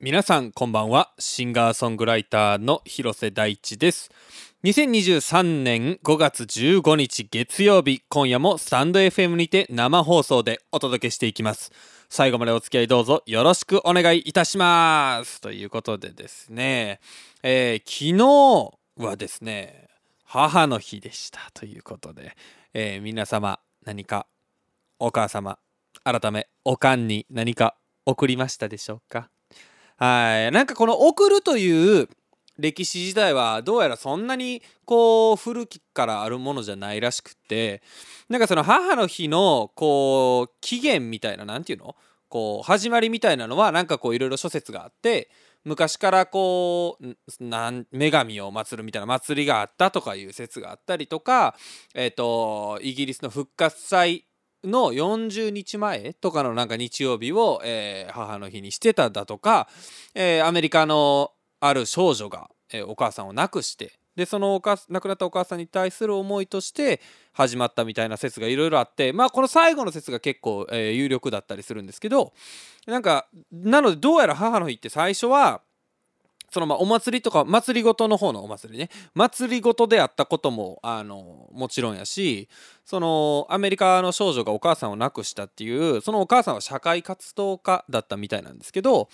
皆さんこんばんは。シンガーソングライターの広瀬大地です。2023年5月15日月曜日今夜もスタンド FM にて生放送でお届けしていきます。最後までお付き合いどうぞよろしくお願いいたします。ということでですね、えー、昨日はですね母の日でした。ということで、えー、皆様何かお母様改めおかんに何か送りましたでしょうか？はい。なんかこの送るという歴史自体はどうやらそんなにこう古きからあるものじゃないらしくってなんかその母の日のこう起源みたいな何て言うの？こう始まりみたいなのはなんかこういろいろ諸説があって昔からこうなん女神を祀るみたいな祭りがあったとかいう説があったりとか、えーとイギリスの復活祭の40日前とかのなんか日曜日を、えー、母の日にしてただとか、えー、アメリカのある少女が、えー、お母さんを亡くしてでそのおか亡くなったお母さんに対する思いとして始まったみたいな説がいろいろあってまあこの最後の説が結構、え、有力だったりするんですけどなんかなのでどうやら母の日って最初はそのまあお祭りとか祭りごとの方のお祭りね祭りごとであったこともあのもちろんやしそのアメリカの少女がお母さんを亡くしたっていうそのお母さんは社会活動家だったみたいなんですけど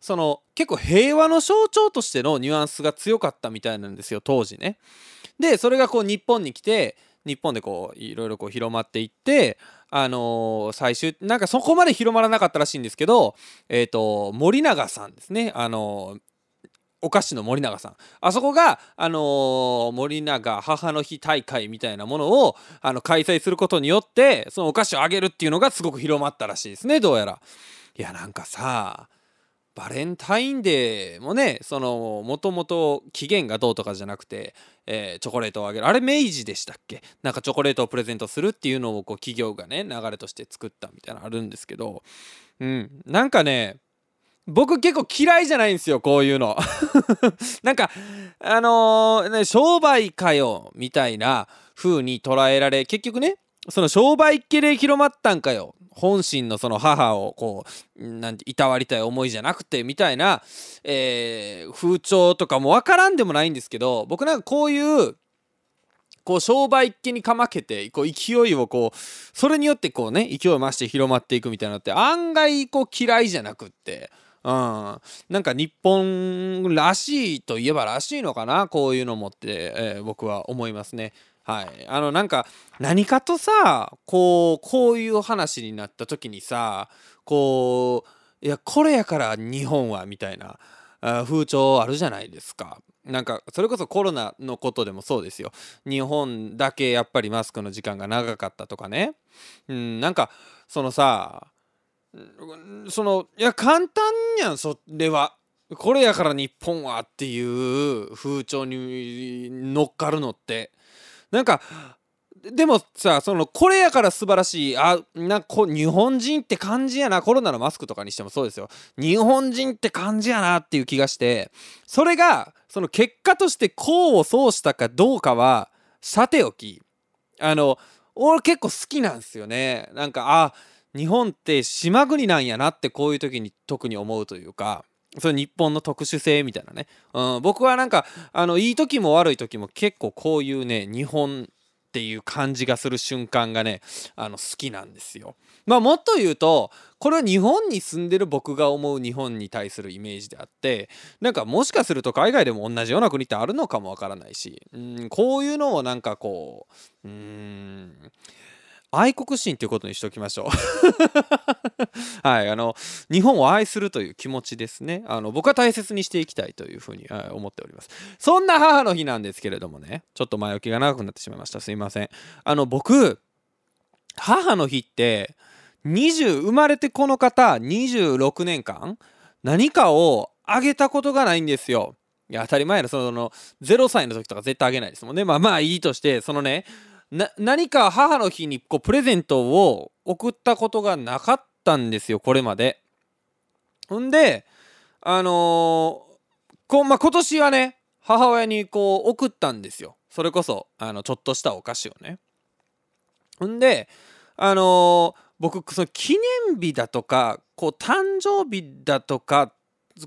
その結構平和の象徴としてのニュアンスが強かったみたいなんですよ当時ね。でそれがこう日本に来て日本でこういろいろこう広まっていってあのー、最終なんかそこまで広まらなかったらしいんですけどえっ、ー、と森永さんですねあのーお菓子の森永さん。あそこが、あのー、森永母の日大会みたいなものをあの開催することによってそのお菓子をあげるっていうのがすごく広まったらしいですねどうやら。いやなんかさバレンタインデーもねそのもともと期限がどうとかじゃなくて、えー、チョコレートをあげる。あれ明治でしたっけ？なんかチョコレートをプレゼントするっていうのをこう企業がね流れとして作ったみたいなのあるんですけど。うん。なんかね僕結構嫌いじゃないんですよこういうの なんかあのー、ね、商売かよみたいな風に捉えられ結局ねその商売っ気で広まったんかよ本心のその母をこうなんていたわりたい思いじゃなくてみたいな、えー、風潮とかも分からんでもないんですけど僕なんかこういうこう商売っ気にかまけてこう勢いをこうそれによってこうね勢いを増して広まっていくみたいなのって案外こう嫌いじゃなくって。うん、なんか日本らしいといえばらしいのかな？こういうのもって、えー、僕は思いますね。はい、あのなんか何かとさこうこういう話になった時にさこういやこれやから日本はみたいな風潮あるじゃないですか。なんかそれこそコロナのことでもそうですよ。日本だけやっぱりマスクの時間が長かったとかね。うん、なんかそのさそのいや簡単やんそれはこれやから日本はっていう風潮に乗っかるのってなんかでもさそのこれやから素晴らしいあなこ日本人って感じやなコロナのマスクとかにしてもそうですよ。日本人って感じやなっていう気がしてそれがその結果として功を奏したかどうかはさておきあの俺結構好きなんですよね。なんかあ日本って島国なんやなってこういう時に特に思うというかそれ日本の特殊性みたいなね、うん、僕はなんかあのいい時も悪い時も結構こういうね日本っていう感じがする瞬間がねあの好きなんですよ。まあもっと言うとこれは日本に住んでる僕が思う日本に対するイメージであってなんかもしかすると海外でも同じような国ってあるのかもわからないしうんこういうのをなんかこううん愛国心ということにしておきましょう。はいあの日本を愛するという気持ちですね。あの僕は大切にしていきたいというふうに思っております。そんな母の日なんですけれどもねちょっと前置きが長くなってしまいました。すいません。あの僕母の日って20生まれてこの方26年間何かをあげたことがないんですよ。いや当たり前のその0歳の時とか絶対あげないですもん。ねまあまあいいとしてそのねな何か母の日にこうプレゼントを送ったことがなかったんですよこれまで。ほんであのー、こまあ、今年はね母親にこう送ったんですよそれこそあのちょっとしたお菓子をね。ほんであのー、僕その記念日だとかこう誕生日だとか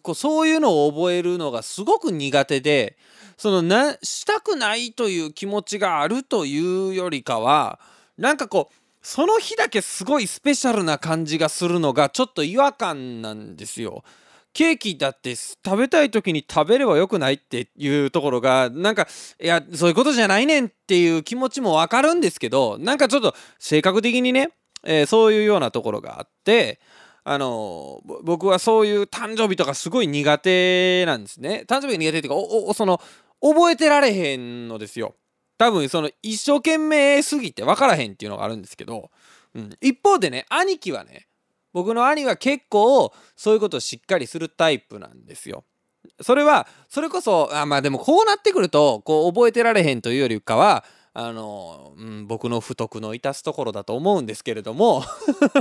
こうそういうのを覚えるのがすごく苦手でそのなしたくないという気持ちがあるというよりかはなんかこうその日だけすごいスペシャルな感じがするのがちょっと違和感なんですよ。ケーキだって食べたい時に食べればよくないっていうところがなんかいやそういうことじゃないねんっていう気持ちもわかるんですけどなんかちょっと性格的にね、えー、そういうようなところがあってあの、僕はそういう誕生日とかすごい苦手なんですね。誕生日が苦手っていうかおおその覚えてられへんのですよ。多分その一生懸命すぎて分からへんっていうのがあるんですけど、うん、一方でね兄貴はね僕の兄は結構そういうことをしっかりするタイプなんですよ。それはそれこそあまあでもこうなってくるとこう覚えてられへんというよりかはあの、うん、僕の不徳の致すところだと思うんですけれども。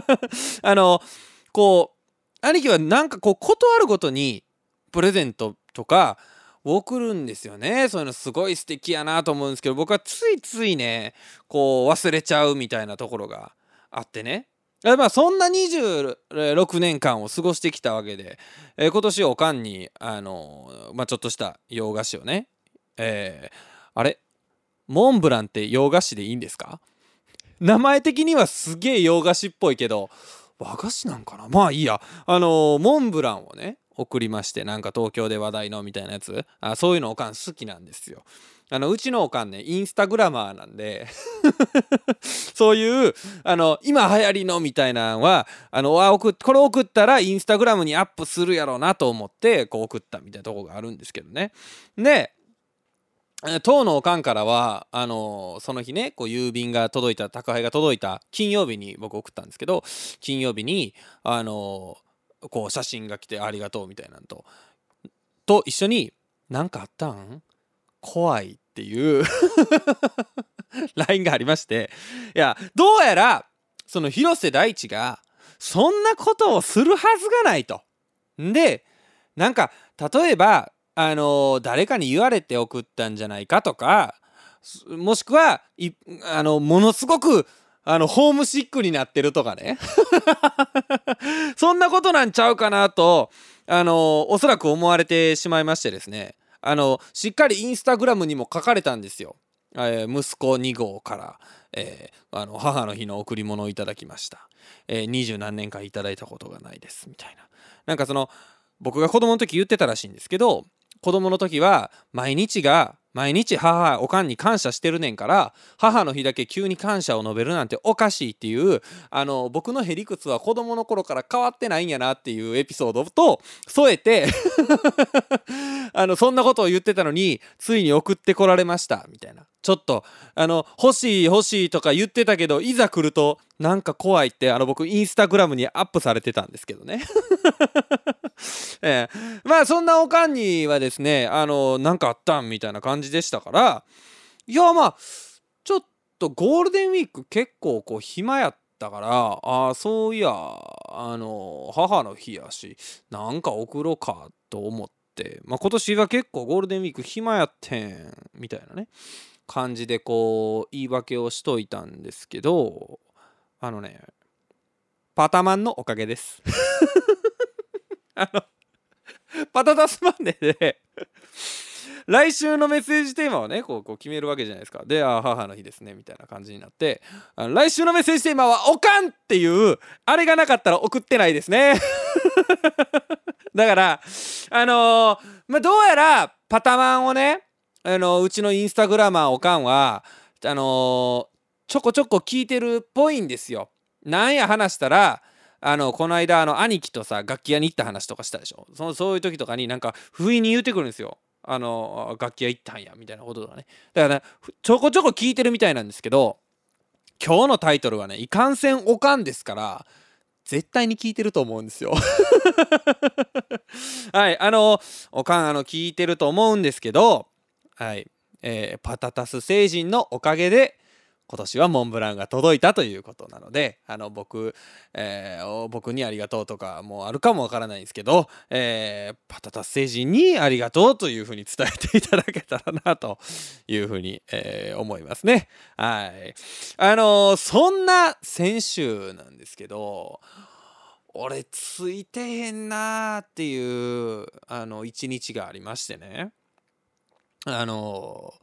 あのこう兄貴はなんかこう断るごとにプレゼントとか送るんですよね。そういうのすごい素敵やなと思うんですけど僕はついついねこう忘れちゃうみたいなところがあってね。まあそんな26年間を過ごしてきたわけで、えー、今年おかんにあのー、まあちょっとした洋菓子をねえー、あれ？モンブランって洋菓子でいいんですか？名前的にはすげえ洋菓子っぽいけど和菓子なんかな？まあいいや。あのモンブランをね送りましてなんか東京で話題のみたいなやつ。あそういうのおかん好きなんですよ。あのうちのおかんねインスタグラマーなんで そういうあの今流行りのみたいなのはあのあ送これ送ったらインスタグラムにアップするやろうなと思ってこう送ったみたいなとこがあるんですけどね。で当のおかんからはあのその日ねこう郵便が届いた宅配が届いた金曜日に僕送ったんですけど金曜日にあのこう写真が来てありがとうみたいなんとと一緒に「何かあったん？怖いっていう LINE がありましていやどうやらその広瀬大地がそんなことをするはずがないと。でなんか例えばあの誰かに言われて送ったんじゃないかとかもしくはいあのものすごくあのホームシックになってるとかね。そんなことなんちゃうかなとあのおそらく思われてしまいましてですね。あのしっかりインスタグラムにも書かれたんですよ。え、息子2号から、えー、あの母の日の贈り物をいただきました。二十、えー、何年間いただいたことがないですみたいな。なんかその僕が子供の時言ってたらしいんですけど子供の時は毎日が毎日母おかんに感謝してるねんから母の日だけ急に感謝を述べるなんておかしいっていうあの僕のへりくつは子供の頃から変わってないんやなっていうエピソードと添えて あのそんなことを言ってたのについに送ってこられましたみたいな。ちょっとあの欲しい欲しいとか言ってたけどいざ来るとなんか怖いってあの僕インスタグラムにアップされてたんですけどね。えー、まあそんなおかんにはですねあのなんかあったんみたいな感じでしたからいやまあちょっとゴールデンウィーク結構こう暇やったからああそういやあの母の日やしなんか送ろうかと思って、まあ、今年は結構ゴールデンウィーク暇やってんみたいなね感じでこう言い訳をしといたんですけどあのねパタマンのおかげです。あの、パタタスマンデーで来週のメッセージテーマをねこうこう決めるわけじゃないですかで「あ母の日ですね」みたいな感じになってあの来週のメッセージテーマは「おかん!」っていうあれがなかったら送ってないですね だからあのー、まあ、どうやらパタマンをね、あのー、うちのインスタグラマーおかんはあのー、ちょこちょこ聞いてるっぽいんですよ。なんや話したらあのこの間あの兄貴とさ楽器屋に行った話とかしたでしょ？そのそういう時とかになんか不意に言うてくるんですよ。あの楽器屋行ったんやみたいなこととかね。だから、ね、ちょこちょこ聞いてるみたいなんですけど今日のタイトルはね「いかんせんおかん」ですから絶対に聞いてると思うんですよ。はいあのおかんあの聞いてると思うんですけどはいえー、パタタス星人のおかげで今年はモンブランが届いたということなのであの僕、えー、僕にありがとうとかもあるかもわからないんですけど、えー、パタタ星人にありがとうというふうに伝えていただけたらなというふうに、えー、思いますね。はい。あのそんな先週なんですけど俺ついてへんなーっていうあの一日がありましてねあの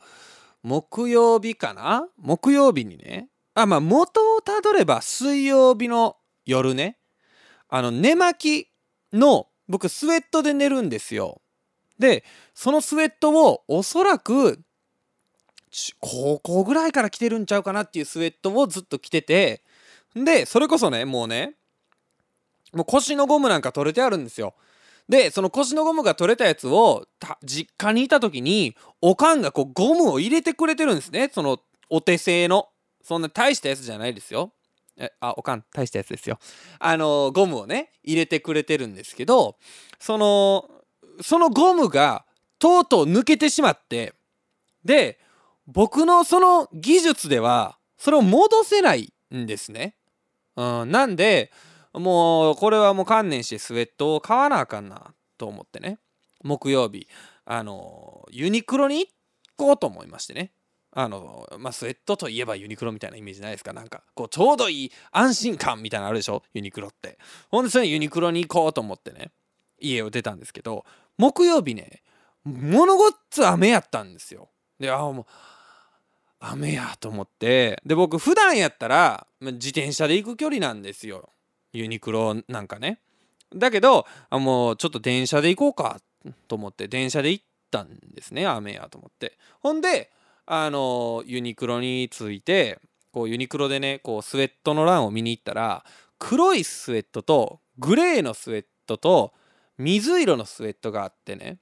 木曜日かな？木曜日にね。あまあ元をたどれば水曜日の夜ね。あの寝巻きの僕スウェットで寝るんですよ。でそのスウェットをおそらく高校ぐらいから着てるんちゃうかなっていうスウェットをずっと着ててでそれこそねもうねもう腰のゴムなんか取れてあるんですよ。でその腰のゴムが取れたやつを実家にいた時におかんがこうゴムを入れてくれてるんですね。そのお手製の。そんな大したやつじゃないですよ。えあおかん大したやつですよ。あのゴムをね入れてくれてるんですけどそのそのゴムがとうとう抜けてしまってで僕のその技術ではそれを戻せないんですね。うん、なんでもうこれはもう観念してスウェットを買わなあかんなと思ってね。木曜日あのユニクロに行こうと思いましてね。あのまあスウェットといえばユニクロみたいなイメージないですか？なんかこうちょうどいい安心感みたいなのあるでしょ？ユニクロって。ほんでそれユニクロに行こうと思ってね家を出たんですけど木曜日ねものごっつ雨やったんですよ。であもう雨やと思って。で僕普段やったら自転車で行く距離なんですよ。ユニクロなんかね。だけどあもうちょっと電車で行こうかと思って電車で行ったんですね雨やと思って。ほんであのユニクロに着いてこうユニクロでねこうスウェットの欄を見に行ったら黒いスウェットとグレーのスウェットと水色のスウェットがあってね。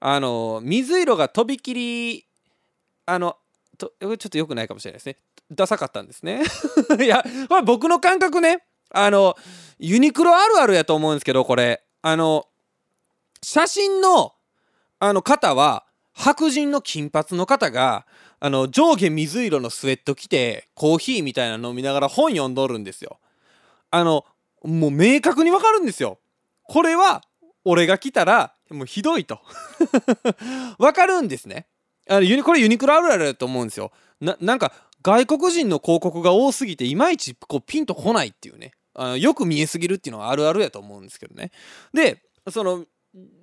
あの水色がとびきりあのとちょっと良くないかもしれないですね。ダサかったんですね。いやこれ僕の感覚ね。あのユニクロあるあるやと思うんですけどこれ。あの写真のあの方は白人の金髪の方があの上下水色のスウェット着てコーヒーみたいなの飲みながら本読んどるんですよ。あのもう明確にわかるんですよ。これは俺が来たらもうひどいと。わかるんですね。あのユニこれユニクロあるあるだと思うんですよ。ななんか外国人の広告が多すぎていまいちこうピンとこないっていうね。あのよく見えすぎるっていうのはあるあるやと思うんですけどねでその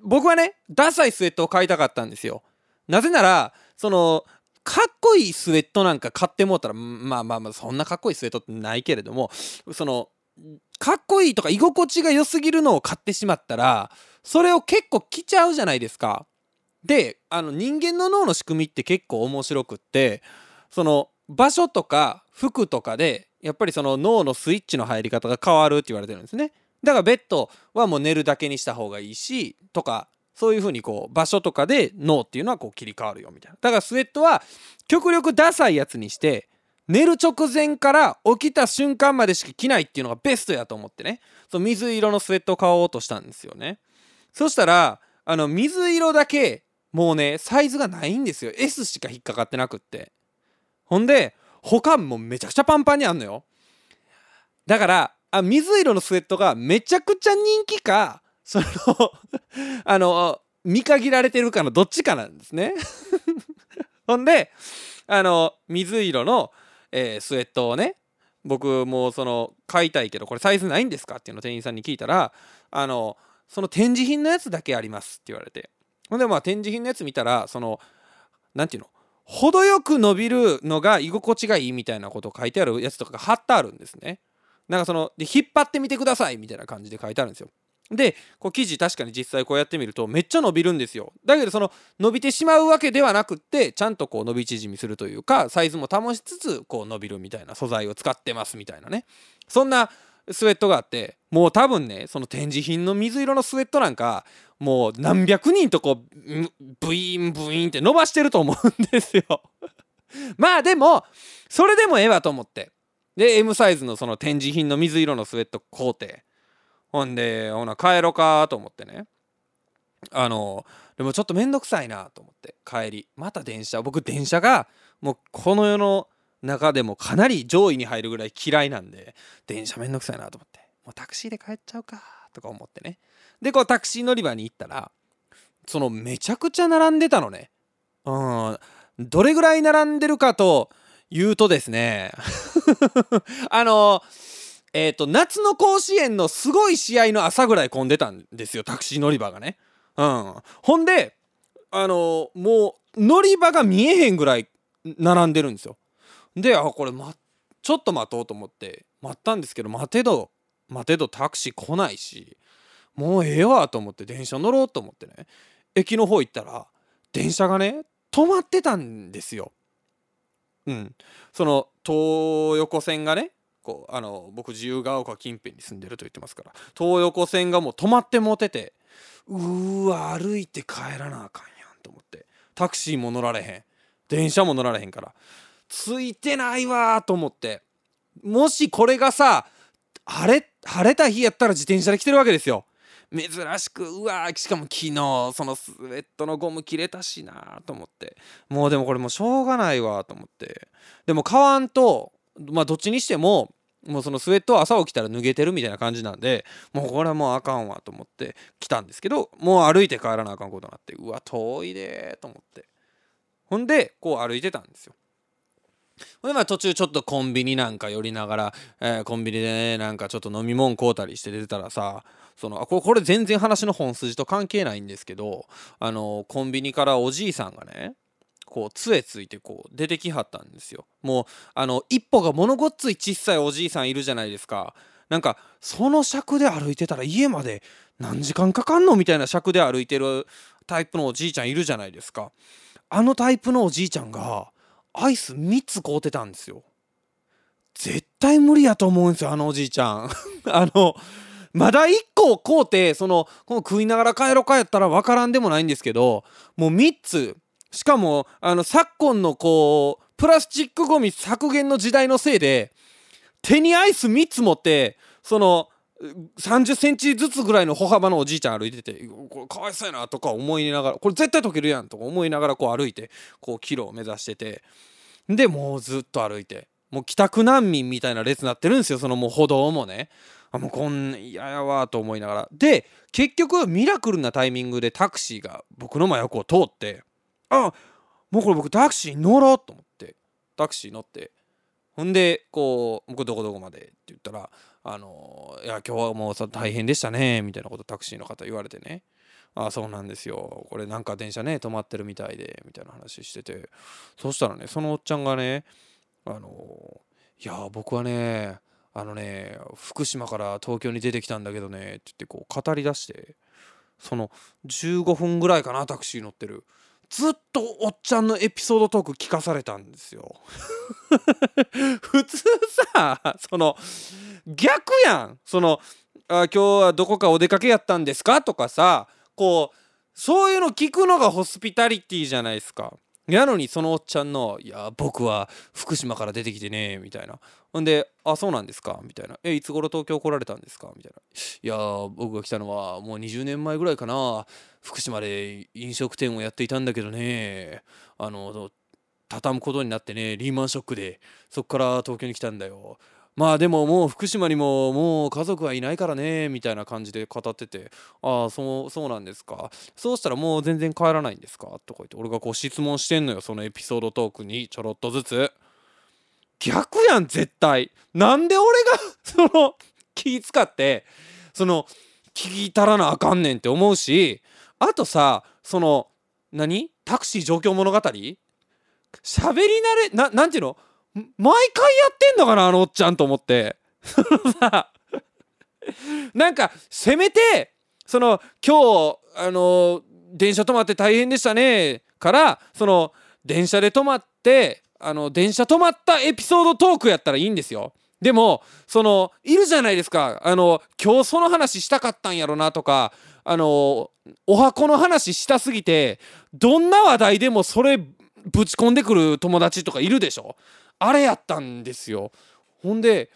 僕はねダサいスウェットを買いたかったんですよなぜならそのかっこいいスウェットなんか買ってもうたらまあまあまあそんなかっこいいスウェットってないけれどもそのかっこいいとか居心地が良すぎるのを買ってしまったらそれを結構着ちゃうじゃないですか。であの人間の脳の仕組みって結構面白くってその場所とか服とかでやっぱりその脳のスイッチの入り方が変わるって言われてるんですね。だからベッドはもう寝るだけにした方がいいしとかそういう風にこう場所とかで脳っていうのはこう切り替わるよみたいな。だからスウェットは極力ダサいやつにして寝る直前から起きた瞬間までしか着ないっていうのがベストやと思ってねその水色のスウェットを買おうとしたんですよねそしたらあの水色だけもうねサイズがないんですよ S しか引っかかってなくってほんで他もめちゃくちゃパンパンにあんのよ。だからあ水色のスウェットがめちゃくちゃ人気かその あの見限られてるかのどっちかなんですね。ほんであの水色のえー、スウェットをね僕もその買いたいけどこれサイズないんですかっていうの店員さんに聞いたらあのその展示品のやつだけありますって言われて。ほんでまあ展示品のやつ見たらその何て言うの程よく伸びるのが居心地がいいみたいなことを書いてあるやつとかが貼ってあるんですね。なんかそので引っ張ってみてくださいみたいな感じで書いてあるんですよ。でこう生地確かに実際こうやってみるとめっちゃ伸びるんですよ。だけどその伸びてしまうわけではなくってちゃんとこう伸び縮みするというかサイズも保ちつつこう伸びるみたいな素材を使ってますみたいなね。そんなスウェットがあってもう多分ねその展示品の水色のスウェットなんかもう何百人とこうブイーンブイーンって伸ばしてると思うんですよ。まあでもそれでもええわと思って。で M サイズのその展示品の水色のスウェット買うて。ほんでほな帰ろかと思ってね。あのでもちょっと面倒くさいなと思って帰り。また電車。僕電車がもうこの世の中でもかなり上位に入るぐらい嫌いなんで電車めんどくさいなと思ってもうタクシーで帰っちゃうかとか思ってね。でこうタクシー乗り場に行ったらそのめちゃくちゃ並んでたのね。うんどれぐらい並んでるかというとですね あのえっ、と夏の甲子園のすごい試合の朝ぐらい混んでたんですよタクシー乗り場がね。うん。ほんであのもう乗り場が見えへんぐらい並んでるんですよ。であこれ、ま、ちょっと待とうと思って待ったんですけど待てど待てどタクシー来ないしもうええわと思って電車乗ろうと思ってね駅の方行ったら電車がね止まってたんですよ。うん、その東横線がねこうあの僕自由が丘近辺に住んでると言ってますから東横線がもう止まってもててうわ歩いて帰らなあかんやんと思ってタクシーも乗られへん電車も乗られへんからついてないわと思って。もしこれがさ晴れ晴れた日やったら自転車で来てるわけですよ。珍しくうわしかも昨日そのスウェットのゴム切れたしなと思って。もうでもこれもうしょうがないわと思って。でも買わんとまあどっちにしてももうそのスウェットは朝起きたら脱げてるみたいな感じなんでもうこれはもうあかんわと思って来たんですけどもう歩いて帰らなあかんことになってうわ遠いでと思って。ほんでこう歩いてたんですよ。でまあ途中ちょっとコンビニなんか寄りながら、えー、コンビニでねなんかちょっと飲み物買うたりして出てたらさそのあこれこれ全然話の本筋と関係ないんですけどあのコンビニからおじいさんがねこう杖ついてこう出てきはったんですよ。もうあの一歩が物ごっつい小さいおじいさんいるじゃないですか。なんかその尺で歩いてたら家まで何時間かかんのみたいな尺で歩いてるタイプのおじいちゃんいるじゃないですか。あのタイプのおじいちゃんがアイス3つ買うてたんですよ。絶対無理やと思うんですよあのおじいちゃん。あのまだ1個買うてそのこの食いながら帰ろうかやったら分からんでもないんですけどもう3つ。しかもあの昨今のこうプラスチックごみ削減の時代のせいで手にアイス3つ持ってその30センチずつぐらいの歩幅のおじいちゃん歩いててこれかわいそうやなとか思いながらこれ絶対解けるやんとか思いながらこう歩いてこうキロを目指しててでもうずっと歩いてもう帰宅難民みたいな列になってるんですよそのもう歩道もねあもうこん嫌やわと思いながらで結局ミラクルなタイミングでタクシーが僕の真横を通ってあもうこれ僕タクシー乗ろうと思ってタクシー乗ってほんでこう「僕どこどこまで?」って言ったら「あのいや今日はもう大変でしたね」みたいなことタクシーの方言われてね「ああそうなんですよ。これなんか電車ね止まってるみたいで」みたいな話してて。そしたらねそのおっちゃんがね「あのいや僕はねあのね福島から東京に出てきたんだけどね」って言ってこう語り出してその15分ぐらいかなタクシー乗ってる。ずっとおっちゃんのエピソードトーク聞かされたんですよ。普通さその逆やん。そのあ今日はどこかお出かけやったんですか？とかさこうそういうの聞くのがホスピタリティじゃないですか。やのにそのおっちゃんの「いや僕は福島から出てきてね」みたいな。ほんで「あそうなんですか」みたいな「えいつ頃東京来られたんですか?」みたいな「いや僕が来たのはもう20年前ぐらいかな。福島で飲食店をやっていたんだけどね。あの畳むことになってねリーマンショックでそっから東京に来たんだよ。まあでももう福島にももう家族はいないからねみたいな感じで語ってて「ああそうそうなんですか。そうしたらもう全然帰らないんですか?」とか言って俺がこう質問してんのよそのエピソードトークにちょろっとずつ。逆やん絶対。なんで俺が その気使ってその聞いたらなあかんねんって思うしあとさその何？タクシー状況物語？喋り慣れななんていうの？毎回やってんのかなあのおっちゃんと思って。さ なんかせめてその今日あの電車止まって大変でしたねからその電車で止まってあの電車止まったエピソードトークやったらいいんですよ。でもそのいるじゃないですか。あの今日その話したかったんやろなとかあのお箱の話したすぎてどんな話題でもそれぶち込んでくる友達とかいるでしょ。あれやったんですよ。ほんで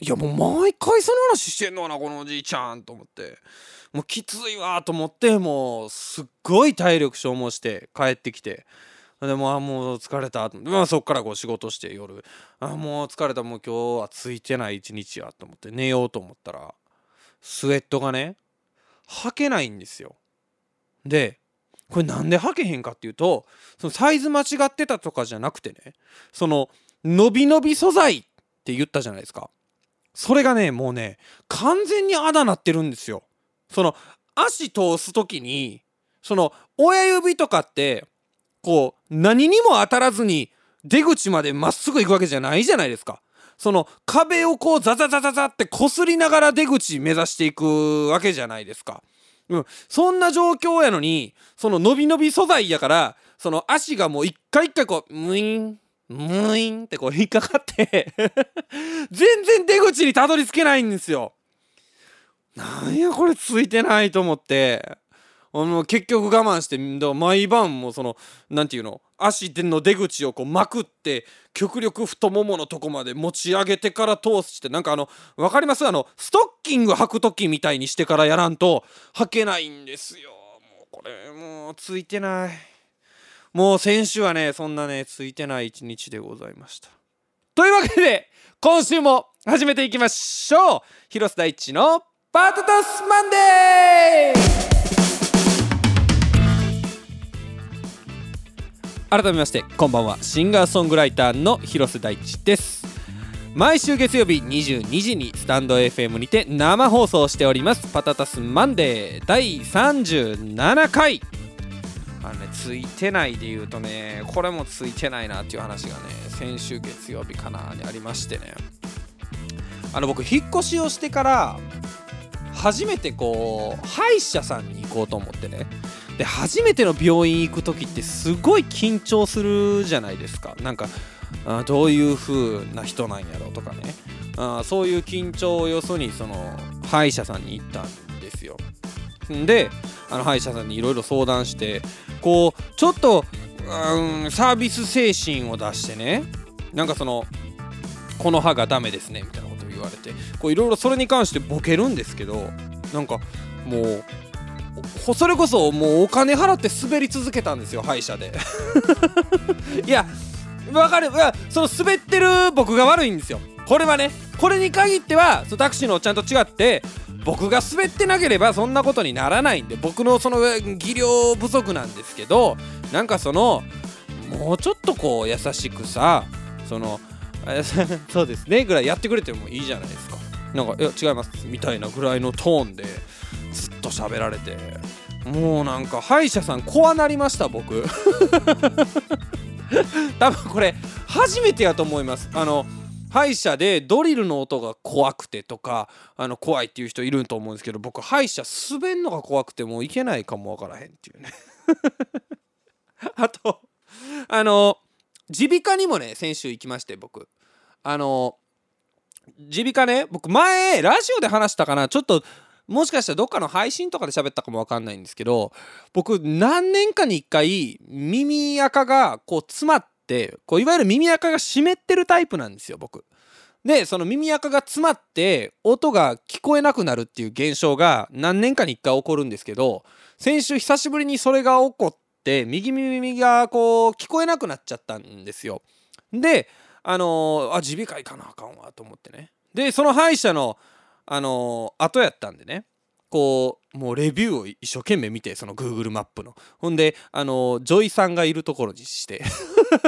いやもう毎回その話してんのかなこのおじいちゃんと思って。もうきついわと思ってもうすっごい体力消耗して帰ってきて。でもあもう疲れた。まあそっからこう仕事して夜。あもう疲れた。もう今日はついてない一日やと思って。寝ようと思ったらスウェットがね履けないんですよ。でこれなんで履けへんかっていうとそのサイズ間違ってたとかじゃなくてねその伸び伸び素材って言ったじゃないですか。それがねもうね完全にあだなってるんですよ。その足通す時にその親指とかってこう何にも当たらずに出口までまっすぐ行くわけじゃないじゃないですか。その壁をこうザザザザザってこすりながら出口目指していくわけじゃないですか。うん、そんな状況やのにその伸び伸び素材やからその足がもう一回一回こうムインムインってこう引っかかって 全然出口にたどり着けないんですよ。なんやこれついてないと思ってあの結局我慢して毎晩もその何て言うの足の出口をこうまくって極力太もものとこまで持ち上げてから通してなんかあの分かります？あのストッキング履く時みたいにしてからやらんと履けないんですよ。もうこれもうついてない。もう先週はねそんなねついてない一日でございました。というわけで今週も始めていきましょう。広瀬大地のパートタスマンデー！改めましてこんばんは。シンガーソングライターの広瀬大地です。毎週月曜日22時にスタンド FM にて生放送しております。パタタスマンデー第37回。あのねついてないで言うとねこれもついてないなっていう話がね先週月曜日かなにありましてね。あの僕引っ越しをしてから初めてこう歯医者さんに行こうと思ってね。で初めての病院行く時ってすごい緊張するじゃないですか。なんかあどういう風な人なんやろうとかね。あそういう緊張をよそにその歯医者さんに行ったんですよ。であの歯医者さんにいろいろ相談してこうちょっと、うん、サービス精神を出してねなんかそのこの歯がダメですねみたいなことを言われていろいろそれに関してボケるんですけどなんかもうそれこそもうお金払って滑り続けたんですよ歯医者で。いやわかる。いやその滑ってる僕が悪いんですよ。これはねこれに限ってはそタクシーのおちゃんと違って僕が滑ってなければそんなことにならないんで僕のその技量不足なんですけどなんかそのもうちょっとこう優しくさその そうですねぐらいやってくれてもいいじゃないですか。なんかいや違いますみたいなぐらいのトーンでずっと喋られて。もうなんか歯医者さん怖なりました僕。多分これ初めてやと思います。あの歯医者でドリルの音が怖くてとかあの怖いっていう人いると思うんですけど僕歯医者滑んのが怖くてもういけないかもわからへんっていうね。あとあの耳鼻科にもね先週行きまして僕。あの耳鼻科ね僕前ラジオで話したかなちょっともしかしたらどっかの配信とかで喋ったかもわかんないんですけど僕何年かに一回耳垢がこう詰まってこういわゆる耳垢が湿ってるタイプなんですよ僕。でその耳垢が詰まって音が聞こえなくなるっていう現象が何年かに一回起こるんですけど先週久しぶりにそれが起こって右耳がこう聞こえなくなっちゃったんですよ。であのー、あ耳鼻科行かなあかんわと思ってね。でその歯医者のあのー、後やったんでね。こうもうレビューを一生懸命見てその Google マップの。ほんであの、女医さんがいるところにして。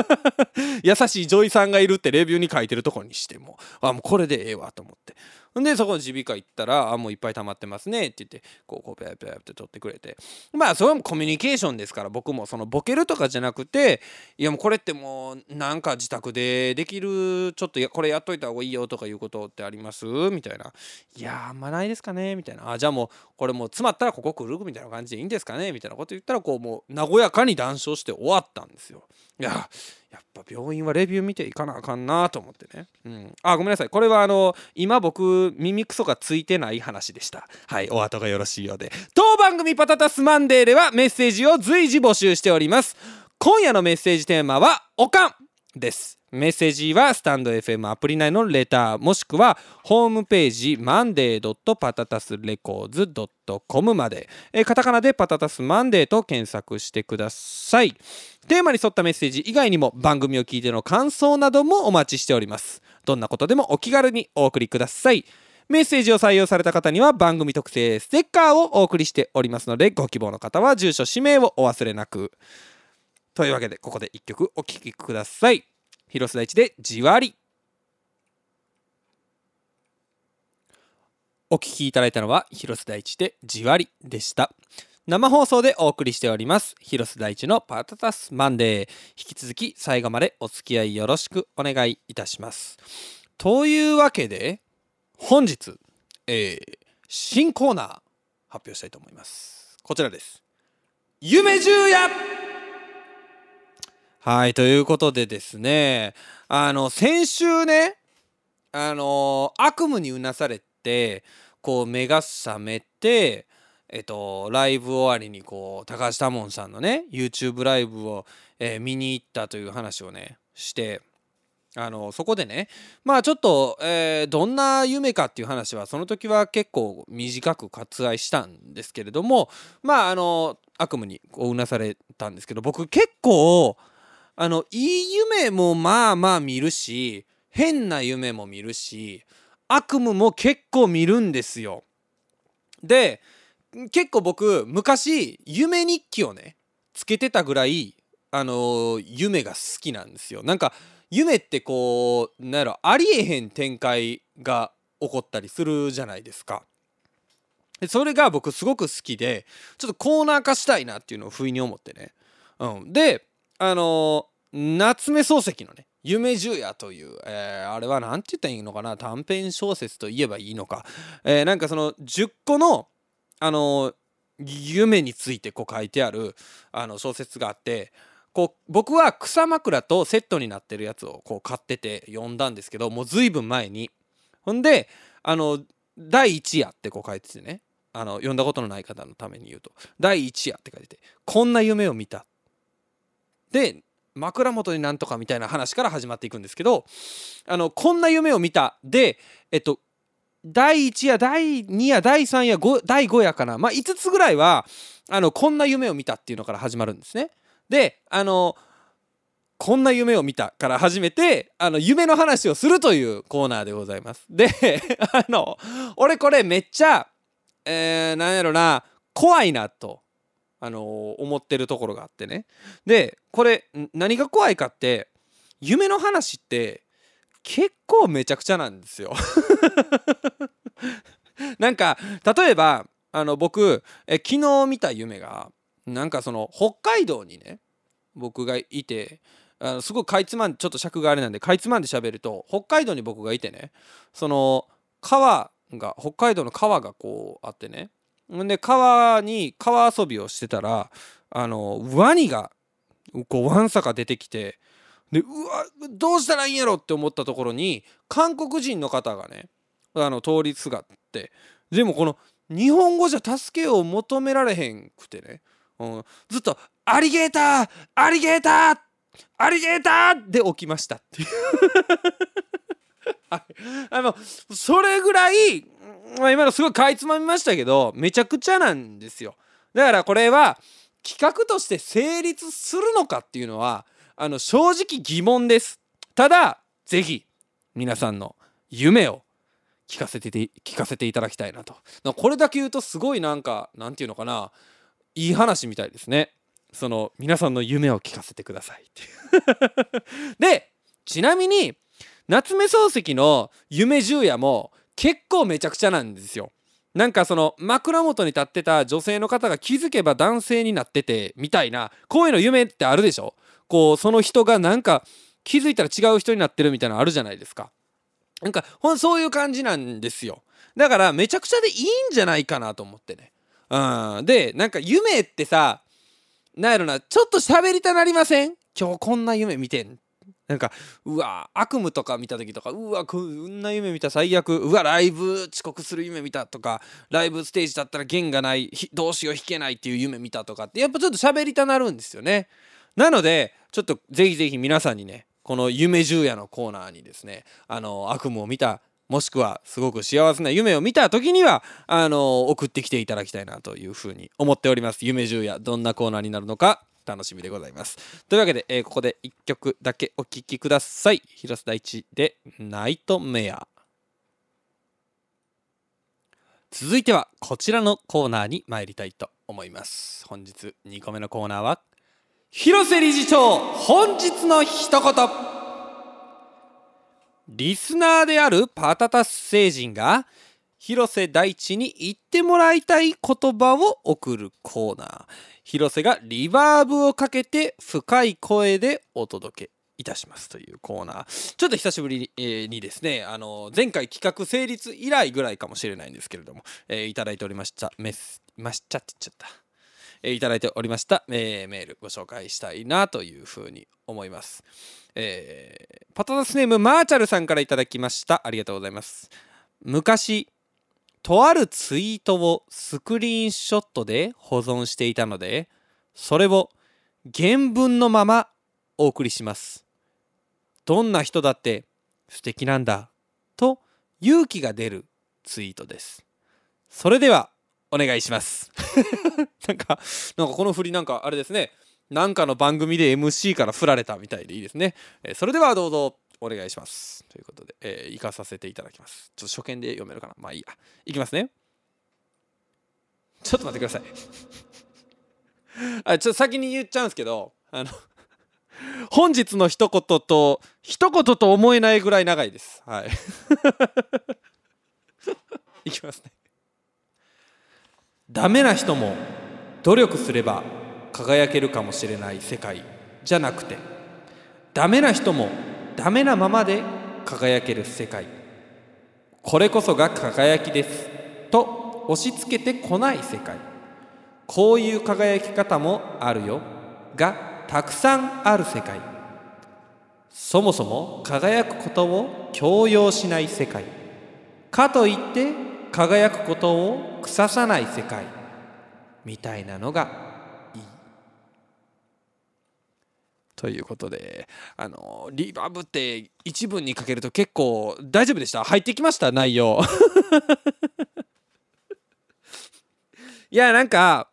優しい女医さんがいるってレビューに書いてるところにしても。あもうこれでええわと思って。んでそこの耳鼻科行ったら「あもういっぱい溜まってますね」って言ってこうこうペアペアって取ってくれてまあそれもコミュニケーションですから僕もそのボケるとかじゃなくていやもうこれってもうなんか自宅でできるちょっとこれやっといた方がいいよとかいうことってあります？みたいな「いやあんまないですかね」みたいな「あじゃあもうこれもう詰まったらここ来る?」みたいな感じでいいんですかね？みたいなこと言ったらこうもう和やかに談笑して終わったんですよ。いややっぱ病院はレビュー見ていかなあかんなと思ってね。うん。あ、ごめんなさい。これはあの、今僕、耳くそがついてない話でした。はい、お後がよろしいようで。当番組パタタスマンデーではメッセージを随時募集しております。今夜のメッセージテーマは、おかんです。メッセージはスタンド FM アプリ内のレターもしくはホームページ monday.patatasrecords.com まで。えカタカナでパタタスマンデーと検索してください。テーマに沿ったメッセージ以外にも番組を聞いての感想などもお待ちしております。どんなことでもお気軽にお送りください。メッセージを採用された方には番組特製ステッカーをお送りしておりますのでご希望の方は住所氏名をお忘れなく。というわけでここで1曲お聴きください。広瀬大地でじわり。お聞きいただいたのは広瀬大地でじわりでした。生放送でお送りしております広瀬大地のパタタスマンデー。引き続き最後までお付き合いよろしくお願いいたします。というわけで本日、えー、新コーナー発表したいと思います。こちらです。夢十夜はいということでですねあの先週ねあの悪夢にうなされてこう目が覚めてえっとライブ終わりにこう高橋多門さんのね YouTube ライブを、えー、見に行ったという話をねしてあのそこでねまあちょっと、えー、どんな夢かっていう話はその時は結構短く割愛したんですけれどもまああの悪夢にこううなされたんですけど僕結構あのいい夢もまあまあ見るし変な夢も見るし悪夢も結構見るんですよ。で結構僕昔夢日記をねつけてたぐらいあのー、夢が好きなんですよ。なんか夢ってこうなんやろありえへん展開が起こったりするじゃないですか。でそれが僕すごく好きでちょっとコーナー化したいなっていうのを不意に思ってね。うん、であの、夏目漱石のね「夢十夜」という、えー、あれは何て言ったらいいのかな短編小説と言えばいいのか、えー、なんかその10個のあの夢についてこう書いてあるあの小説があってこう僕は草枕とセットになってるやつをこう買ってて読んだんですけどもう随分前に。ほんであの第1夜ってこう書いててねあの読んだことのない方のために言うと第1夜って書いててこんな夢を見た。で枕元になんとかみたいな話から始まっていくんですけどあのこんな夢を見たでえっと第1夜第2夜第3夜第5夜かなまあ5つぐらいはあのこんな夢を見たっていうのから始まるんですね。であのこんな夢を見たから始めてあの夢の話をするというコーナーでございます。で あの俺これめっちゃ、えー、なんやろな怖いなと、あの思ってるところがあってね。でこれ何が怖いかって夢の話って結構めちゃくちゃなんですよ。なんか例えばあの僕え昨日見た夢がなんかその北海道にね僕がいてあのすごいかいつまんちょっと尺があれなんでかいつまんで喋ると北海道に僕がいてねその川が北海道の川がこうあってねで川に川遊びをしてたらあのワニがこうわんさか出てきてでうわどうしたらいいんやろ？って思ったところに韓国人の方がねあの通りすがってでもこの日本語じゃ助けを求められへんくてねうん、ずっと「アリゲーター！アリゲーター！アリゲーター!」で起きましたっていう。あのそれぐらい、まあ、今のすごいかいつまみましたけどめちゃくちゃなんですよ。だからこれは企画として成立するのかっていうのはあの正直疑問です。ただ是非皆さんの夢を聞かせて聞かせていただきたいなと。これだけ言うとすごいなんかなんていうのかないい話みたいですね。その皆さんの夢を聞かせてくださいって でちなみに夏目漱石の夢十夜も結構めちゃくちゃなんですよ。なんかその枕元に立ってた女性の方が気づけば男性になっててみたいなこういうの夢ってあるでしょ？こうその人がなんか気づいたら違う人になってるみたいなのあるじゃないですか。なんかほんそういう感じなんですよ。だからめちゃくちゃでいいんじゃないかなと思ってね。うん、でなんか夢ってさなんやろなちょっと喋りたなりません？今日こんな夢見てん。なんかうわ悪夢とか見た時とかうわこんな夢見た最悪うわライブ遅刻する夢見たとかライブステージだったら弦がないどうしよう弾けないっていう夢見たとかってやっぱちょっと喋りたなるんですよね。なのでちょっとぜひぜひ皆さんにねこの夢十夜のコーナーにですねあの悪夢を見たもしくはすごく幸せな夢を見た時にはあの送ってきていただきたいなというふうに思っております。夢十夜どんなコーナーになるのか。楽しみでございます。というわけで、えー、ここで1曲だけお聴きください。広瀬大地でナイトメア。続いてはこちらのコーナーに参りたいと思います。本日2個目のコーナーは広瀬理事長本日の一言。リスナーであるパタタス星人が広瀬大地に言ってもらいたい言葉を送るコーナー。広瀬がリバーブをかけて深い声でお届けいたしますというコーナー。ちょっと久しぶりにですねあの前回企画成立以来ぐらいかもしれないんですけれども、えー、いただいておりました。メスましちゃって言っちゃったえー、いただいておりました、えー、メールご紹介したいなというふうに思います、えー、パトナスネームマーチャルさんからいただきました。ありがとうございます。昔とあるツイートをスクリーンショットで保存していたのでそれを原文のままお送りします。どんな人だって素敵なんだと勇気が出るツイートです。それではお願いします。なんかなんかこの振りなんかあれですね。なんかの番組で MC から振られたみたいでいいですね、えそれではどうぞ。お願いします。ということで、えー、行かさせていただきます。ちょっと初見で読めるかな。まあいいや。いきますね。ちょっと待ってください。あちょっと先に言っちゃうんですけどあの本日の一言と一言と思えないぐらい長いです。はい。いきますね。ダメな人も努力すれば輝けるかもしれない世界じゃなくてダメな人もダメなままで輝ける世界。これこそが輝きです。と押し付けてこない世界。こういう輝き方もあるよ。がたくさんある世界。そもそも輝くことを強要しない世界。かといって輝くことを腐さない世界。みたいなのがということであのリバーブって一文にかけると結構大丈夫でした？入ってきました？内容。いやなんか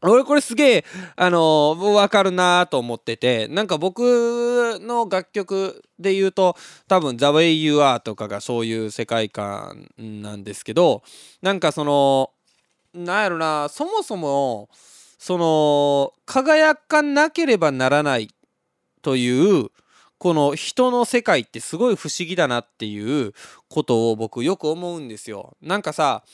俺これすげえあの分かるなと思っててなんか僕の楽曲で言うと多分「The Way You Are」とかがそういう世界観なんですけどなんかそのなんやろなそもそもその輝かなければならないというこの人の世界ってすごい不思議だなっていうことを僕よく思うんですよ。なんかさ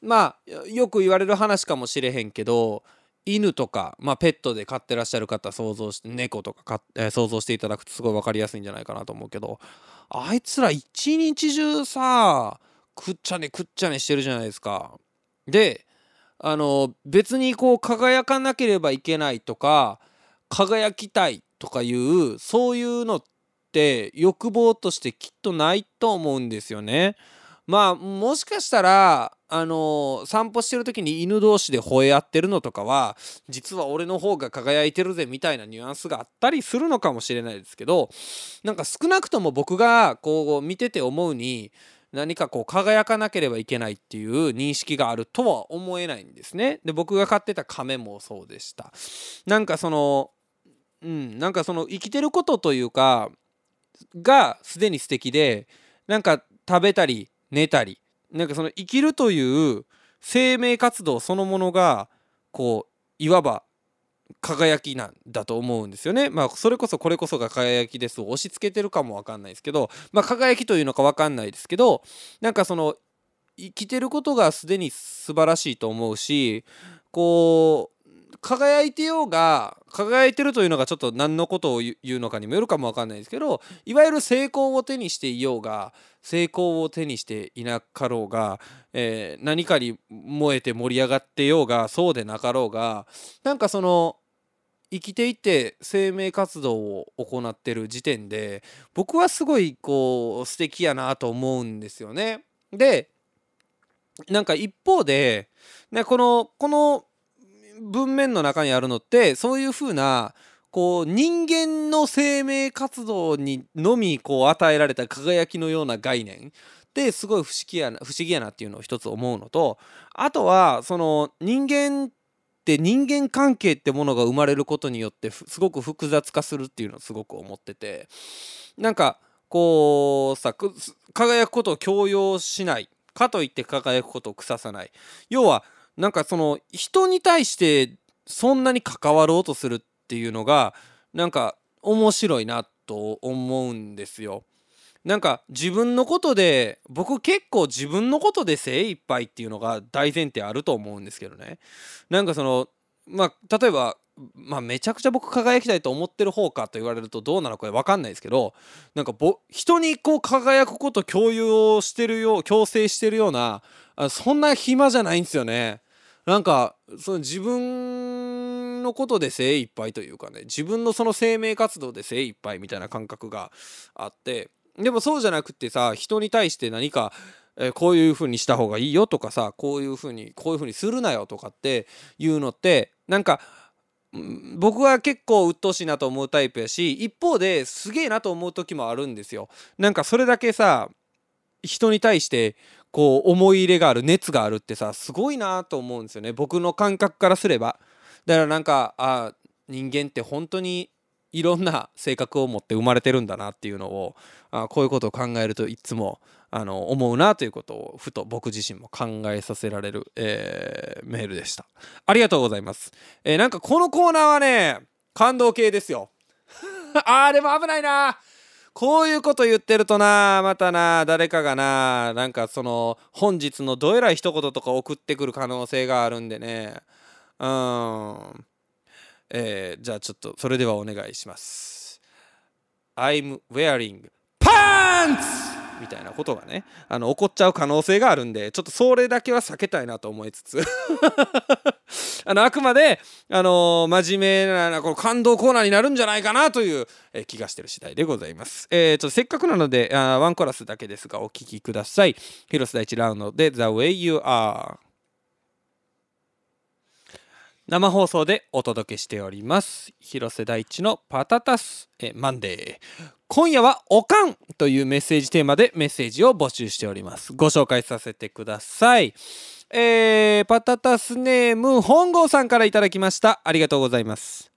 まあよく言われる話かもしれへんけど犬とか、まあ、ペットで飼ってらっしゃる方想像して猫とかか、えー、想像していただくとすごい分かりやすいんじゃないかなと思うけどあいつら一日中さくっちゃねくっちゃねしてるじゃないですか。であの別にこう輝かなければいけないとか輝きたいとかいうそういうのって欲望としてきっとないと思うんですよね。まあもしかしたらあの散歩してる時に犬同士で吠え合ってるのとかは実は俺の方が輝いてるぜみたいなニュアンスがあったりするのかもしれないですけどなんか少なくとも僕がこう見てて思うに何かこう輝かなければいけないっていう認識があるとは思えないんですね。で僕が飼ってた亀もそうでした。なんかそのうんなんかその生きてることというかがすでに素敵でなんか食べたり寝たりなんかその生きるという生命活動そのものがこういわば輝きなんだと思うんですよね。まあそれこそこれこそが輝きです押し付けてるかもわかんないですけどまあ輝きというのかわかんないですけどなんかその生きてることがすでに素晴らしいと思うしこう輝いてようが輝いてるというのがちょっと何のことを言うのかにもよるかも分かんないですけどいわゆる成功を手にしていようが成功を手にしていなかろうが、えー、何かに燃えて盛り上がってようがそうでなかろうがなんかその生きていて生命活動を行ってる時点で僕はすごいこう素敵やなと思うんですよね。でなんか一方で、ね、このこの文面の中にあるのってそういうふうなこう人間の生命活動にのみこう与えられた輝きのような概念ってすごい不思議やな不思議やなっていうのを一つ思うのとあとはその人間って人間関係ってものが生まれることによってすごく複雑化するっていうのをすごく思っててなんかこうさ輝くことを強要しない。かといって輝くことを腐さない。要はなんかその人に対してそんなに関わろうとするっていうのがなんか面白いなと思うんですよ。なんか自分のことで僕結構自分のことで精一杯っていうのが大前提あると思うんですけどねなんかそのまあ例えばまあめちゃくちゃ僕輝きたいと思ってる方かと言われるとどうなのか分かんないですけどなんかぼ人にこう輝くこと共有をしてるよう強制してるようなあそんな暇じゃないんですよね。なんかその自分のことで精一杯というかね自分のその生命活動で精一杯みたいな感覚があってでもそうじゃなくてさ人に対して何かえこういう風にした方がいいよとかさこういう風にこういう風にするなよとかっていうのってなんか僕は結構鬱陶しいなと思うタイプやし一方ですげえなと思う時もあるんですよ。なんかそれだけさ人に対してこう思い入れがある熱があるってさすごいなと思うんですよね。僕の感覚からすれば。だからなんかあ人間って本当にいろんな性格を持って生まれてるんだなっていうのをあこういうことを考えるといつもあの思うなということをふと僕自身も考えさせられる、えー、メールでした。ありがとうございます、えー、なんかこのコーナーはね感動系ですよ。あーでも危ないな。こういうこと言ってるとなまたな誰かがななんかその本日のどえらい一言とか送ってくる可能性があるんでね。うん。えー、じゃあちょっとそれではお願いします。I'm wearing pants! みたいなことがねあの起こっちゃう可能性があるんでちょっとそれだけは避けたいなと思いつつ あのあくまで、あの、真面目なこの感動コーナーになるんじゃないかなという、え、気がしてる次第でございます。えー、ちょっとせっかくなのであワンコラスだけですがお聴きください。広瀬大地ラウンドで The Way You Are 生放送でお届けしております。広瀬大地のパタタス。えマンデー今夜はおかんというメッセージテーマでメッセージを募集しております。ご紹介させてください。えー、パタタスネーム本郷さんからいただきました。ありがとうございます。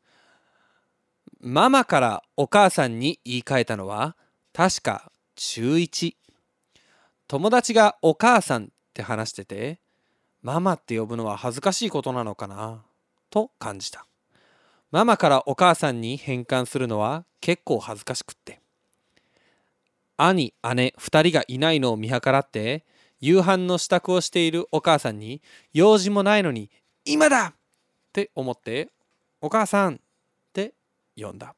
ママからお母さんに言い換えたのは確か中1友達がお母さんって話しててママって呼ぶのは恥ずかしいことなのかな。と感じた。ママからお母さんに変換するのは結構恥ずかしくって。兄姉2人がいないのを見計らって夕飯の支度をしているお母さんに用事もないのに今だって思ってお母さんって呼んだ。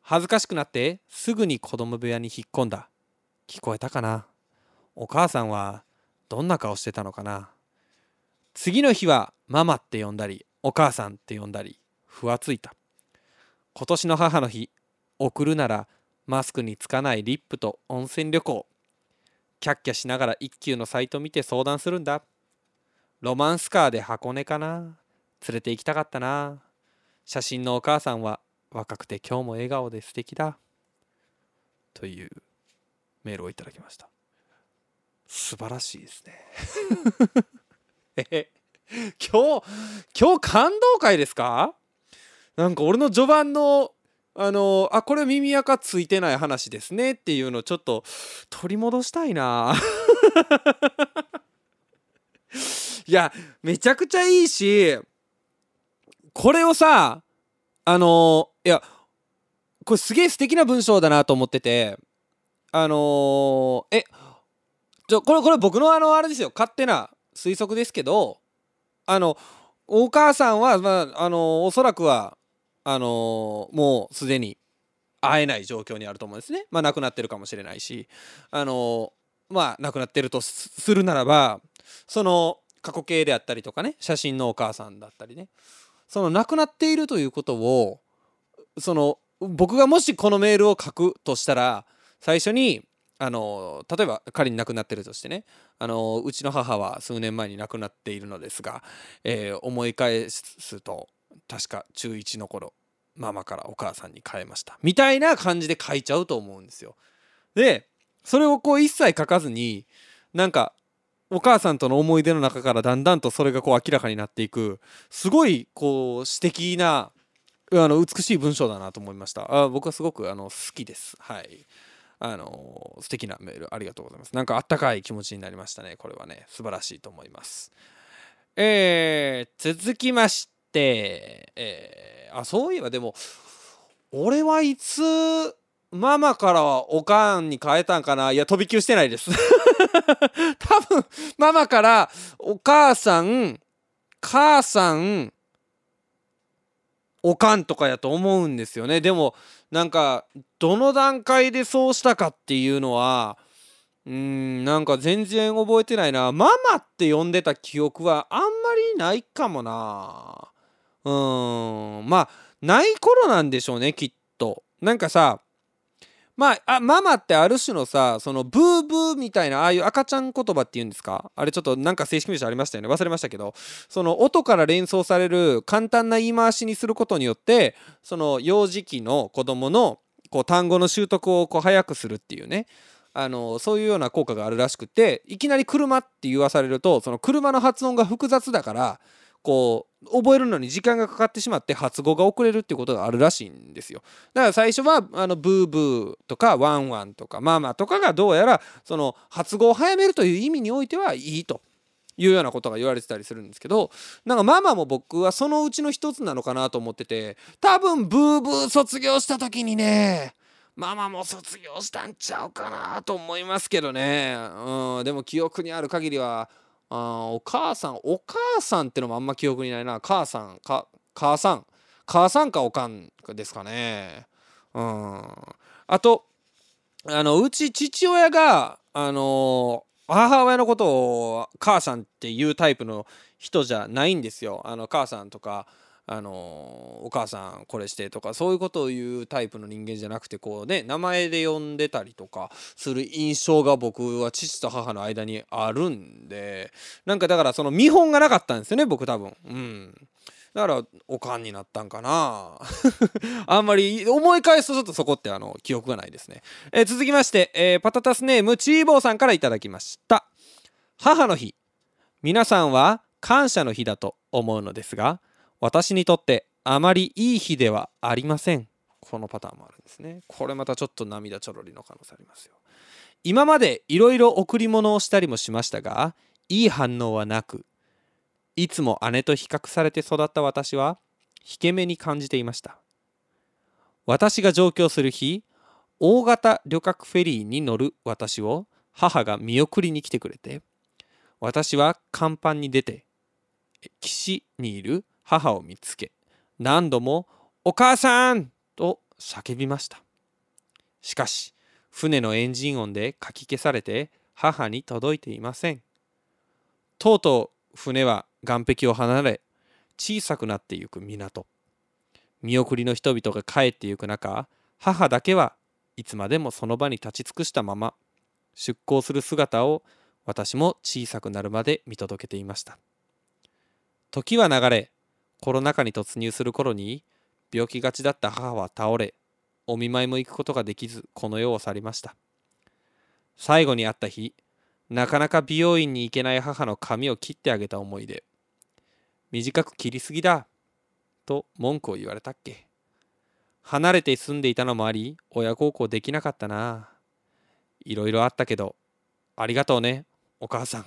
恥ずかしくなってすぐに子供部屋に引っ込んだ。聞こえたかな？お母さんはどんな顔してたのかな？次の日はママって呼んだりお母さんって呼んだりふわついた。今年の母の日送るならマスクにつかないリップと温泉旅行。キャッキャしながら一休のサイト見て相談するんだ。ロマンスカーで箱根かな。連れて行きたかったな。写真のお母さんは若くて今日も笑顔で素敵だ。というメールをいただきました。素晴らしいですね。え 今日今日感動会ですか？なんか俺の序盤のあのあこれ耳垢ついてない話ですねっていうのちょっと取り戻したいな。いやめちゃくちゃいいしこれをさあのいやこれすげえ素敵な文章だなと思っててあのえちょこれこれ僕のあのあれですよ。勝手な推測ですけどあのお母さんは、まあ、あのおそらくはあのもうすでに会えない状況にあると思うんですね。まあ亡くなってるかもしれないしあのまあ亡くなってるとするならばその過去形であったりとかね写真のお母さんだったりねその亡くなっているということをその僕がもしこのメールを書くとしたら最初にあの例えば仮に亡くなってるとしてねあのうちの母は数年前に亡くなっているのですが、えー、思い返すと確か中1の頃ママからお母さんに変えました。みたいな感じで書いちゃうと思うんですよ。でそれをこう一切書かずになんかお母さんとの思い出の中からだんだんとそれがこう明らかになっていくすごいこう詩的なあの美しい文章だなと思いました。あ僕はすごくあの好きです。はい。あの素敵なメールありがとうございます。なんかあったかい気持ちになりましたね。これはね。素晴らしいと思います。えー、続きまして、えー、あそういえばでも俺はいつママからおかんに変えたんかな？いや飛び級してないです。多分ママからお母さん母さんおかんとかやと思うんですよね。でもなんかどの段階でそうしたかっていうのはうんなんか全然覚えてないな。ママって呼んでた記憶はあんまりないかもな。うん。まあない頃なんでしょうねきっと。なんかさまあ、あママってある種のさそのブーブーみたいなああいう赤ちゃん言葉っていうんですか？あれちょっとなんか正式名称ありましたよね。忘れましたけど。その音から連想される簡単な言い回しにすることによってその幼児期の子供のこう単語の習得をこう早くするっていうね。あのそういうような効果があるらしくていきなり車って言わされるとその車の発音が複雑だからこう覚えるのに時間がかかってしまって発語が遅れるっていうことがあるらしいんですよ。だから最初はあのブーブーとかワンワンとかママとかがどうやらその発語を早めるという意味においてはいいというようなことが言われてたりするんですけどなんかママも僕はそのうちの一つなのかなと思ってて多分ブーブー卒業した時にねママも卒業したんちゃうかなと思いますけどね、うん、でも記憶にある限りはあお母さんお母さんってのもあんま記憶にないな。母さんか母さん。母さんかおかんですかね。うん。あとあのうち父親があの母親のことを母さんっていうタイプの人じゃないんですよ。あの母さんとかあのお母さんこれしてとかそういうことを言うタイプの人間じゃなくてこうね名前で呼んでたりとかする印象が僕は父と母の間にあるんでなんかだからその見本がなかったんですよね僕多分。うん。だからおかんになったんかな。あんまり思い返すとちょっとそこってあの記憶がないですね、えー、続きまして、えー、パタタスネームチーボーさんから頂きました。母の日。皆さんは感謝の日だと思うのですが私にとってあまりいい日ではありません。このパターンもあるんですね。これまたちょっと涙ちょろりの可能性ありますよ。今までいろいろ贈り物をしたりもしましたがいい反応はなくいつも姉と比較されて育った私は引け目に感じていました。私が上京する日大型旅客フェリーに乗る私を母が見送りに来てくれて私は甲板に出て岸にいる母を見つけ何度も「お母さん!」と叫びました。しかし船のエンジン音でかき消されて母に届いていません。とうとう船は岸壁を離れ小さくなってゆく港。見送りの人々が帰ってゆく中母だけはいつまでもその場に立ち尽くしたまま出港する姿を私も小さくなるまで見届けていました。時は流れコロナ禍に突入する頃に病気がちだった母は倒れお見舞いも行くことができずこの世を去りました。最後に会った日なかなか美容院に行けない母の髪を切ってあげた思いで短く切りすぎだと文句を言われたっけ。離れて住んでいたのもあり親孝行できなかったな。いろいろあったけどありがとうねお母さん。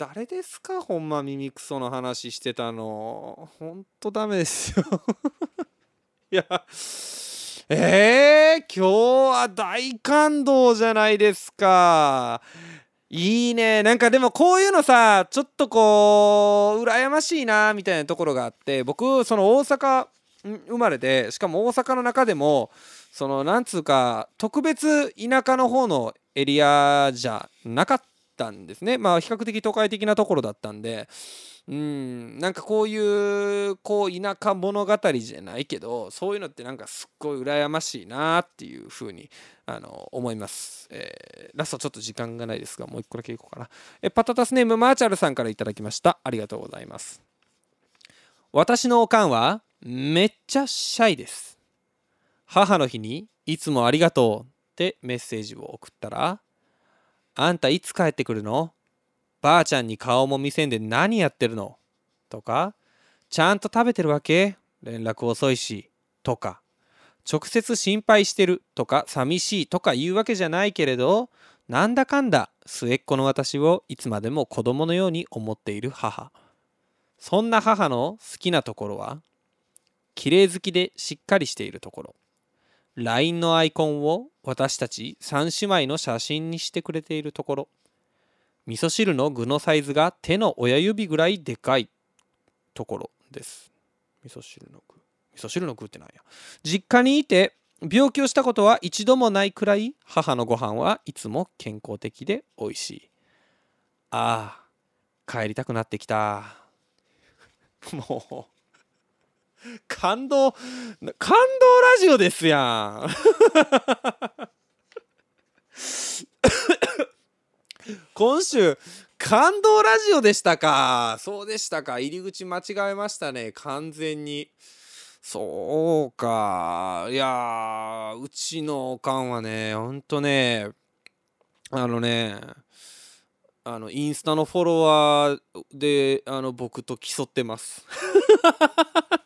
誰ですか？ほんま耳クソの話してたの。ほんとダメですよ。いやえー、今日は大感動じゃないですか。いいね。なんかでもこういうのさちょっとこう羨ましいなみたいなところがあって僕その大阪生まれでしかも大阪の中でもそのなんつうか特別田舎の方のエリアじゃなかったたんですね。まあ比較的都会的なところだったんで。うん。なんかこういうこう田舎物語じゃないけどそういうのってなんかすっごい羨ましいなっていうふうにあの思います、えー、ラストちょっと時間がないですがもう一個だけいこうかな。えパタタスネームマーチャルさんから頂きました。ありがとうございます。私のおかんはめっちゃシャイです。母の日にいつもありがとうってメッセージを送ったらあんたいつ帰ってくるの？ばあちゃんに顔も見せんで何やってるの？とか、ちゃんと食べてるわけ？連絡遅いし。とか、直接心配してる？とか寂しい？とか言うわけじゃないけれど、なんだかんだ末っ子の私をいつまでも子供のように思っている母。そんな母の好きなところは、綺麗好きでしっかりしているところ。LINE のアイコンを私たち3姉妹の写真にしてくれているところ。味噌汁の具のサイズが手の親指ぐらいでかいところです。味噌汁の具。味噌汁の具ってなんや。実家にいて病気をしたことは一度もないくらい母のご飯はいつも健康的で美味しい。ああ帰りたくなってきた。もう。感動感動ラジオですやん。今週感動ラジオでしたか？そうでしたか？入り口間違えましたね。完全に。そうか。いやうちのおかんはねほんとねあのねあのインスタのフォロワーであの僕と競ってます。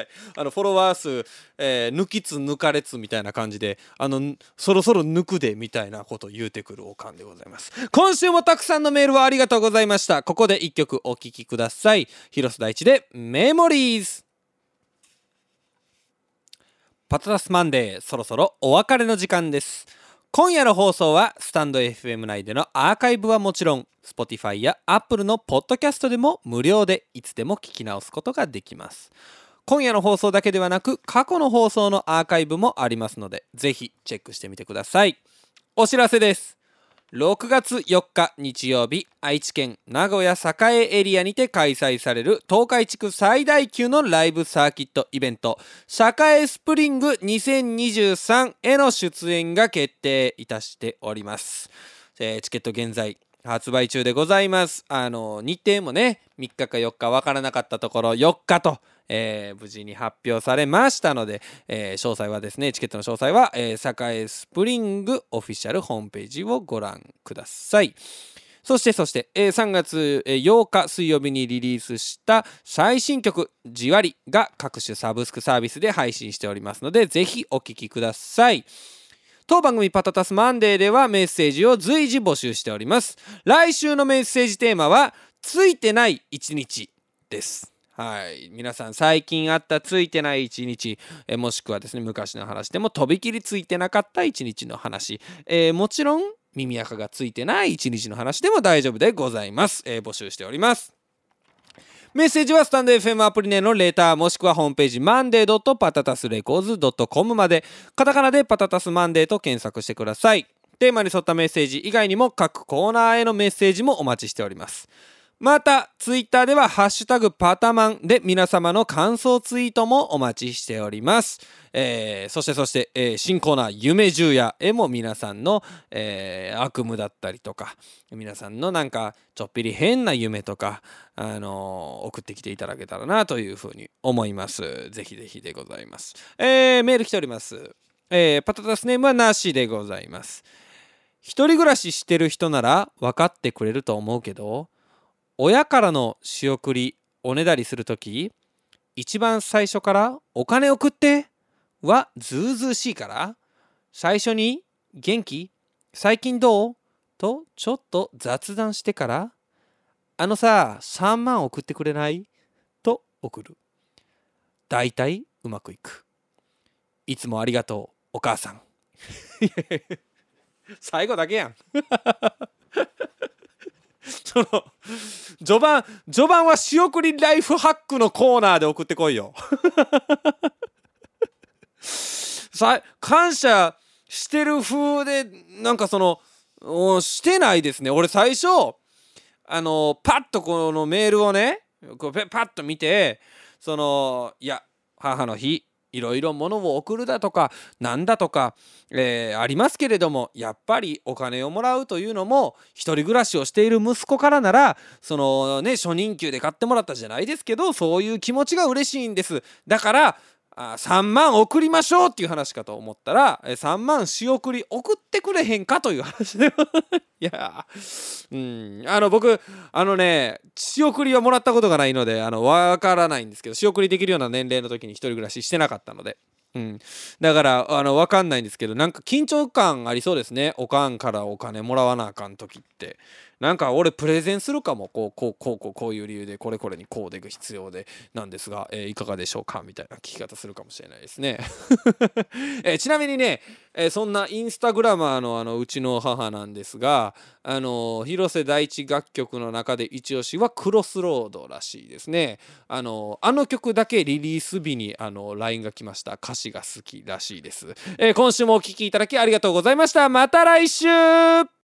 い、あのフォロワー数、えー、抜きつ抜かれつみたいな感じであのそろそろ抜くでみたいなことを言うてくるおかんでございます。今週もたくさんのメールをありがとうございました。ここで一曲お聴きください。広瀬大地でメモリーズパタタスマンデーそろそろお別れの時間です。今夜の放送はスタンド FM 内でのアーカイブはもちろん Spotify や Apple のポッドキャストでも無料でいつでも聞き直すことができます。今夜の放送だけではなく過去の放送のアーカイブもありますのでぜひチェックしてみてください。お知らせです。6月4日日曜日愛知県名古屋栄エリアにて開催される東海地区最大級のライブサーキットイベント栄スプリング2023への出演が決定いたしております、えー、チケット現在発売中でございますあの日程もね3日か4日わからなかったところ4日とえー、無事に発表されましたので、えー、詳細はですねチケットの詳細は、えー、栄スプリングオフィシャルホームページをご覧ください。そしてそして、えー、3月8日水曜日にリリースした最新曲「じわり」が各種サブスクサービスで配信しておりますのでぜひお聴きください。当番組パタタスマンデーではメッセージを随時募集しております。来週のメッセージテーマはついてない一日です。はい、皆さん最近あったついてない一日、えもしくはですね昔の話でもとびきりついてなかった一日の話、えー、もちろん耳垢がついてない一日の話でも大丈夫でございます、えー、募集しておりますメッセージはスタンド FM アプリ内のレターもしくはホームページマンデーパタタスレコーズ .com までカタカナでパタタスマンデーと検索してください。テーマに沿ったメッセージ以外にも各コーナーへのメッセージもお待ちしております。また、ツイッターでは、ハッシュタグパタマンで皆様の感想ツイートもお待ちしております。えー、そしてそして、えー、新コーナー、夢十夜へも皆さんの、えー、悪夢だったりとか、皆さんのなんか、ちょっぴり変な夢とか、あの送ってきていただけたらなというふうに思います。ぜひぜひでございます。えメール来ております。えパタタスネームはなしでございます。一人暮らししてる人なら分かってくれると思うけど、親からの仕送りおねだりする時一番最初から「お金送って!」はずうずうしいから最初に「元気最近どう?」とちょっと雑談してから「あのさ3万送ってくれない?」と送る大体うまくいくいつもありがとうお母さん 最後だけやんその 序盤序盤は仕送りライフハックのコーナーで送ってこいよ。さ感謝してる風でなんかそのしてないですね。俺最初あのパッとこのメールをねこうパッと見てそのいや母の日いろいろ物を送るだとかなんだとか、えー、ありますけれどもやっぱりお金をもらうというのも一人暮らしをしている息子からならそのね初任給で買ってもらったじゃないですけどそういう気持ちが嬉しいんです。だからあ3万送りましょうっていう話かと思ったら3万仕送り送ってくれへんかという話でいやうん。あの僕あのね仕送りはもらったことがないのであの分からないんですけど仕送りできるような年齢の時に一人暮らししてなかったので。うん、だからあの分かんないんですけどなんか緊張感ありそうですね。おかんからお金もらわなあかん時って。なんか俺プレゼンするかも。こうこうこうこうこういう理由でこれこれにこうでく必要でなんですが、えー、いかがでしょうか？みたいな聞き方するかもしれないですね、えー、ちなみにね、えー、そんなインスタグラマーのあのうちの母なんですがあの広瀬大地楽曲の中で一押しはクロスロードらしいですね。あのあの曲だけリリース日にあの LINE が来ました。歌詞が好きらしいです、え、今週もお聴きいただきありがとうございました。また来週！